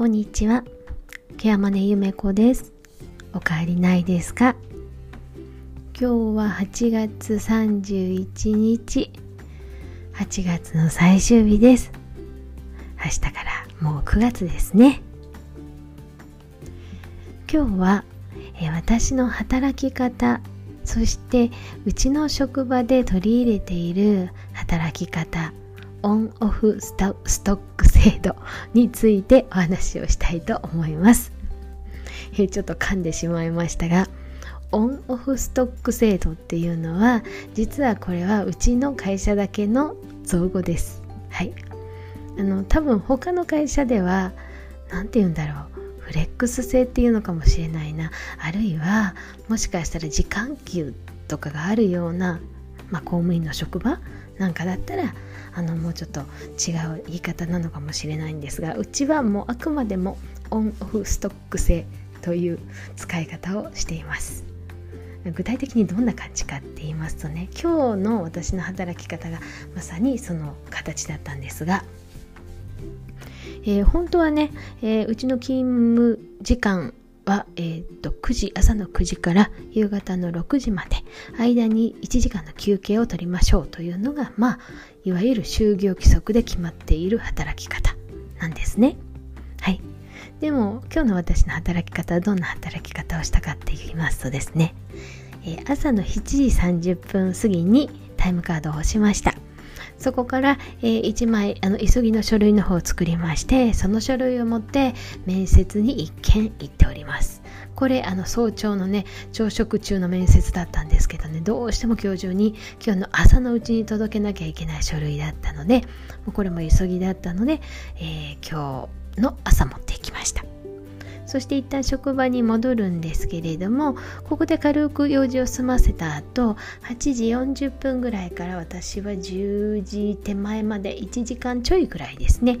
こんにちは。ケアマネゆめこです。おかえりないですか？今日は8月31日。8月の最終日です。明日からもう9月ですね。今日は、え私の働き方、そしてうちの職場で取り入れている働き方、オンオフストック制度についてお話をしたいと思います。えちょっと噛んでしまいましたがオンオフストック制度っていうのは実はこれはうちの会社だけの造語です。はい。あの多分他の会社では何て言うんだろうフレックス制っていうのかもしれないなあるいはもしかしたら時間給とかがあるような、まあ、公務員の職場なんかだったらあのもうちょっと違う言い方なのかもしれないんですがうちはもうあくまでもオンオフストック制という使い方をしています。具体的にどんな感じかって言いますとね今日の私の働き方がまさにその形だったんですが、えー、本当はね、えー、うちの勤務時間は、えー、と9時朝の9時から夕方の6時まで間に1時間の休憩を取りましょうというのがまあいわゆる就業規則で決まっている働き方なんですね。はい。でも今日の私の働き方はどんな働き方をしたかって言いますとですね、えー、朝の7時30分過ぎにタイムカードを押しました。そこから、えー、1枚あの急ぎの書類の方を作りましてその書類を持って面接に一件行っております。これあの早朝のね朝食中の面接だったんですけどねどうしても今日中に今日の朝のうちに届けなきゃいけない書類だったのでもうこれも急ぎだったので、えー、今日の朝持っていきました。そして一旦職場に戻るんですけれどもここで軽く用事を済ませた後8時40分ぐらいから私は10時手前まで1時間ちょいぐらいですね、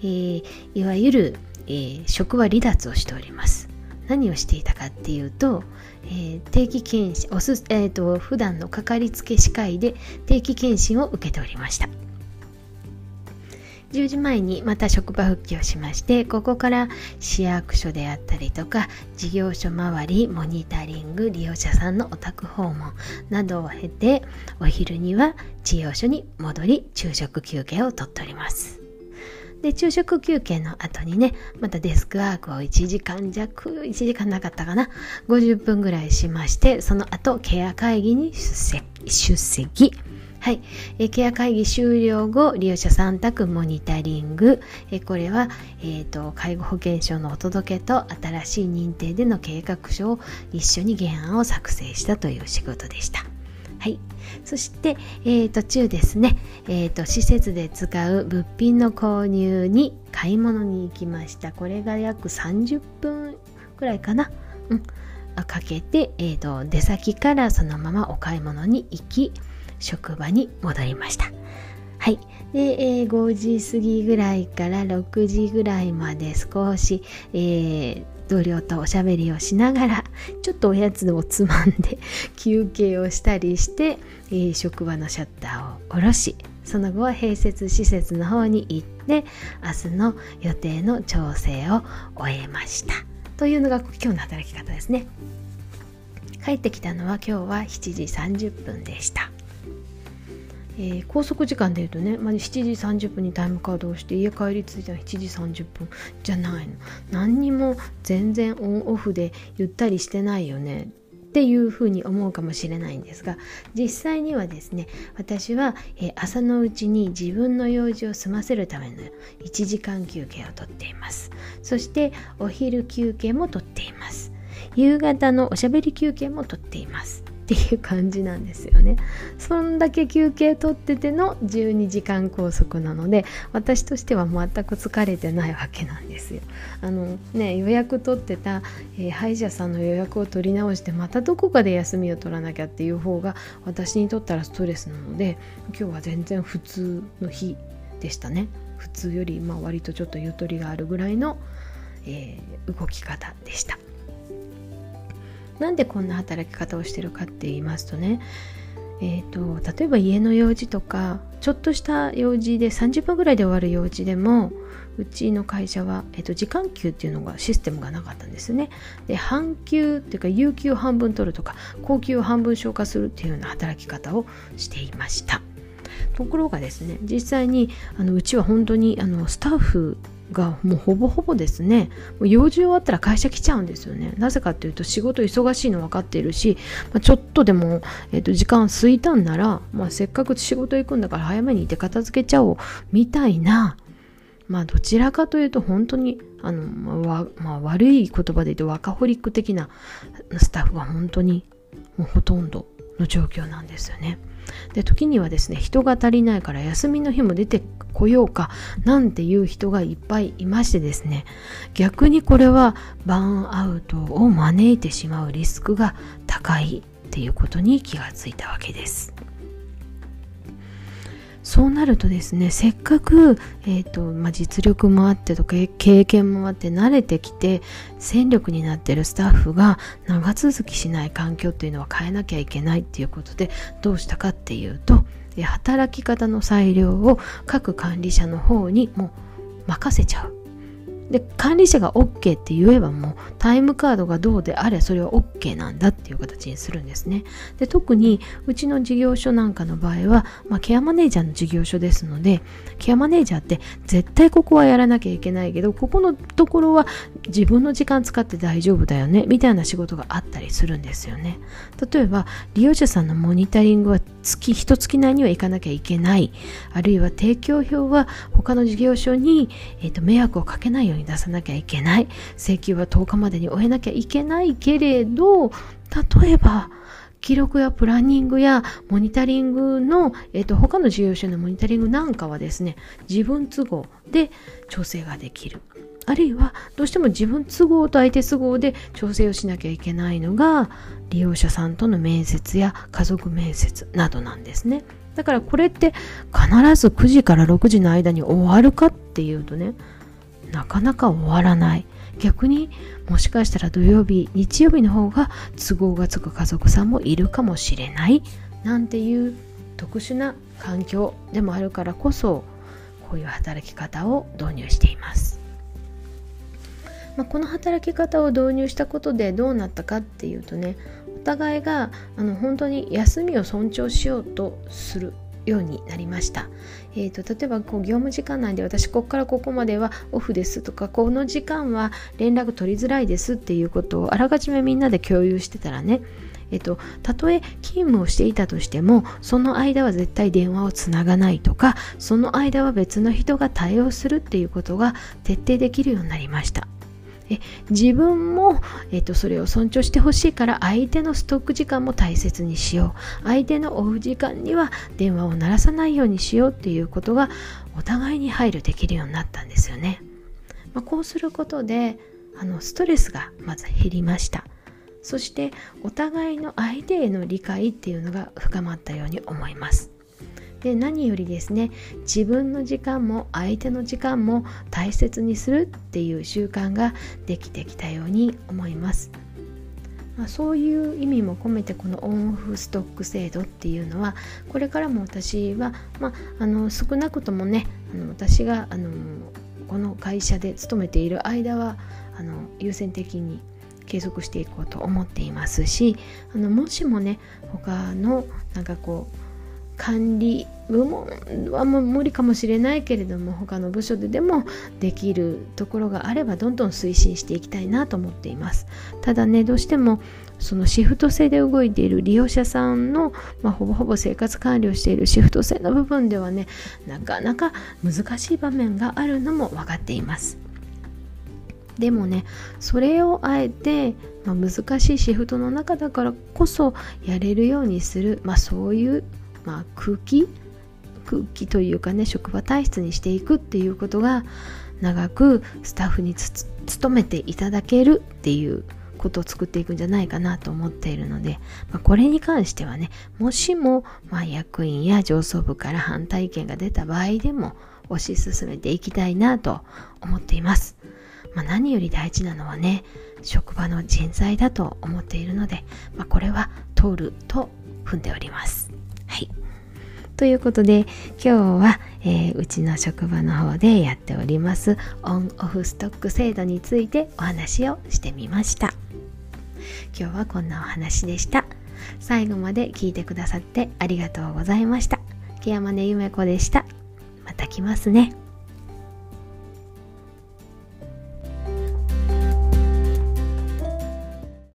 えー、いわゆる、えー、職場離脱をしております。何をしていたかっていうと、えー、定期検診おす、えーと普段のかかりつけ歯科医で定期検診を受けておりました。10時前にまた職場復帰をしましてここから市役所であったりとか事業所周りモニタリング利用者さんのお宅訪問などを経てお昼には事業所に戻り昼食休憩をとっております。で昼食休憩の後にねまたデスクワークを1時間弱1時間なかったかな50分ぐらいしましてその後ケア会議に出席はい、ケア会議終了後、利用者3択モニタリング、これは、えーと、介護保険証のお届けと新しい認定での計画書を一緒に原案を作成したという仕事でした。はい、そして、えー、途中ですね、えーと、施設で使う物品の購入に買い物に行きました。これが約30分くらいかな。うんかけて、えーと出先からそのままお買い物に行き、職場に戻りました。はい。で、えー、5時過ぎぐらいから6時ぐらいまで少し、えー、同僚とおしゃべりをしながら、ちょっとおやつをつまんで休憩をしたりして、えー、職場のシャッターを下ろし、その後は併設施設の方に行って、明日の予定の調整を終えました。というのが今日の働き方ですね。帰ってきたのは今日は7時30分でした。えー、高速時間でいうとね、まあ、7時30分にタイムカードをして家帰り着いたら7時30分じゃないの。何にも全然オンオフでゆったりしてないよね。っていうふうに思うかもしれないんですが実際にはですね私は、えー、朝のうちに自分の用事を済ませるための1時間休憩をとっています。そしてお昼休憩もとっています。夕方のおしゃべり休憩もとっています。っていう感じなんですよね。そんだけ休憩取ってての12時間拘束なので私としては全く疲れてないわけなんですよ。あのね予約取ってた、えー、歯医者さんの予約を取り直してまたどこかで休みを取らなきゃっていう方が私にとったらストレスなので今日は全然普通の日でしたね。普通よりまあ割とちょっとゆとりがあるぐらいの、えー、動き方でした。なんでこんな働き方をしてるかって言いますとねえーと、例えば家の用事とかちょっとした用事で30分ぐらいで終わる用事でもうちの会社は、えっと、時間給っていうのがシステムがなかったんですね。で半休っていうか有給を半分取るとか高給を半分消化するっていうような働き方をしていました。ところがですね実際にあのうちは本当にあのスタッフがもうほぼほぼですねもう用事終わったら会社来ちゃうんですよねなぜかっていうと仕事忙しいの分かっているし、まあ、ちょっとでも、えー、と時間空いたんなら、まあ、せっかく仕事行くんだから早めにいて片付けちゃおうみたいなまあどちらかというと本当にあの、まあ、まあ、悪い言葉で言うとワカホリック的なスタッフが本当にもうほとんどの状況なんですよね。で時にはですね人が足りないから休みの日も出てこようかなんていう人がいっぱいいましてですね逆にこれはバーンアウトを招いてしまうリスクが高いっていうことに気がついたわけです。そうなるとですねせっかく、えーとまあ、実力もあってとか経験もあって慣れてきて戦力になってるスタッフが長続きしない環境っていうのは変えなきゃいけないっていうことでどうしたかっていうと働き方の裁量を各管理者の方にも任せちゃう。で管理者が OK って言えばもうタイムカードがどうであれそれは OK なんだっていう形にするんですね。で特にうちの事業所なんかの場合は、まあ、ケアマネージャーの事業所ですのでケアマネージャーって絶対ここはやらなきゃいけないけどここのところは自分の時間使って大丈夫だよねみたいな仕事があったりするんですよね。例えば利用者さんのモニタリングは月一月内には行かなきゃいけない。あるいは提供表は他の事業所に、えーと迷惑をかけないようにに出さなきゃいけない。請求は10日までに終えなきゃいけないけれど例えば記録やプランニングやモニタリングの、えーと、他の事業所のモニタリングなんかはですね自分都合で調整ができる。あるいはどうしても自分都合と相手都合で調整をしなきゃいけないのが利用者さんとの面接や家族面接などなんですね。だからこれって必ず9時から6時の間に終わるかっていうとねなかなか終わらない。逆にもしかしたら土曜日日曜日の方が都合がつく家族さんもいるかもしれないなんていう特殊な環境でもあるからこそこういう働き方を導入しています、まあ、この働き方を導入したことでどうなったかっていうとねお互いがあの本当に休みを尊重しようとするようになりました。えーと、例えばこう業務時間内で私ここからここまではオフですとかこの時間は連絡取りづらいですっていうことをあらかじめみんなで共有してたらねえっと、たとえ勤務をしていたとしてもその間は絶対電話をつながないとかその間は別の人が対応するっていうことが徹底できるようになりましたえ自分も、えっと、それを尊重してほしいから相手のストック時間も大切にしよう。相手のオフ時間には電話を鳴らさないようにしようっていうことがお互いに配慮できるようになったんですよね、まあ、こうすることであのストレスがまず減りました。そしてお互いの相手への理解っていうのが深まったように思います。で何よりですね自分の時間も相手の時間も大切にするっていう習慣ができてきたように思います。まあ、そういう意味も込めてこのオンオフストック制度っていうのはこれからも私は、まあ、あの少なくともねあの私があのこの会社で勤めている間はあの優先的に継続していこうと思っていますしあのもしもね他のなんかこう管理部門はもう無理かもしれないけれども他の部署ででもできるところがあればどんどん推進していきたいなと思っています。ただねどうしてもそのシフト制で動いている利用者さんの、まあ、ほぼほぼ生活管理をしているシフト制の部分ではねなかなか難しい場面があるのも分かっています。でもねそれをあえて、まあ、難しいシフトの中だからこそやれるようにする、まあ、そういうまあ、空気空気というかね職場体質にしていくっていうことが長くスタッフに努めていただけるっていうことを作っていくんじゃないかなと思っているので、まあ、これに関してはねもしも、まあ、役員や上層部から反対意見が出た場合でも推し進めていきたいなと思っています、まあ、何より大事なのはね職場の人材だと思っているので、まあ、これは通ると踏んでおります。はい。ということで今日は、えー、うちの職場の方でやっておりますオンオフストック制度についてお話をしてみました。今日はこんなお話でした。最後まで聞いてくださってありがとうございました。木山根ゆめ子でした。また来ますね。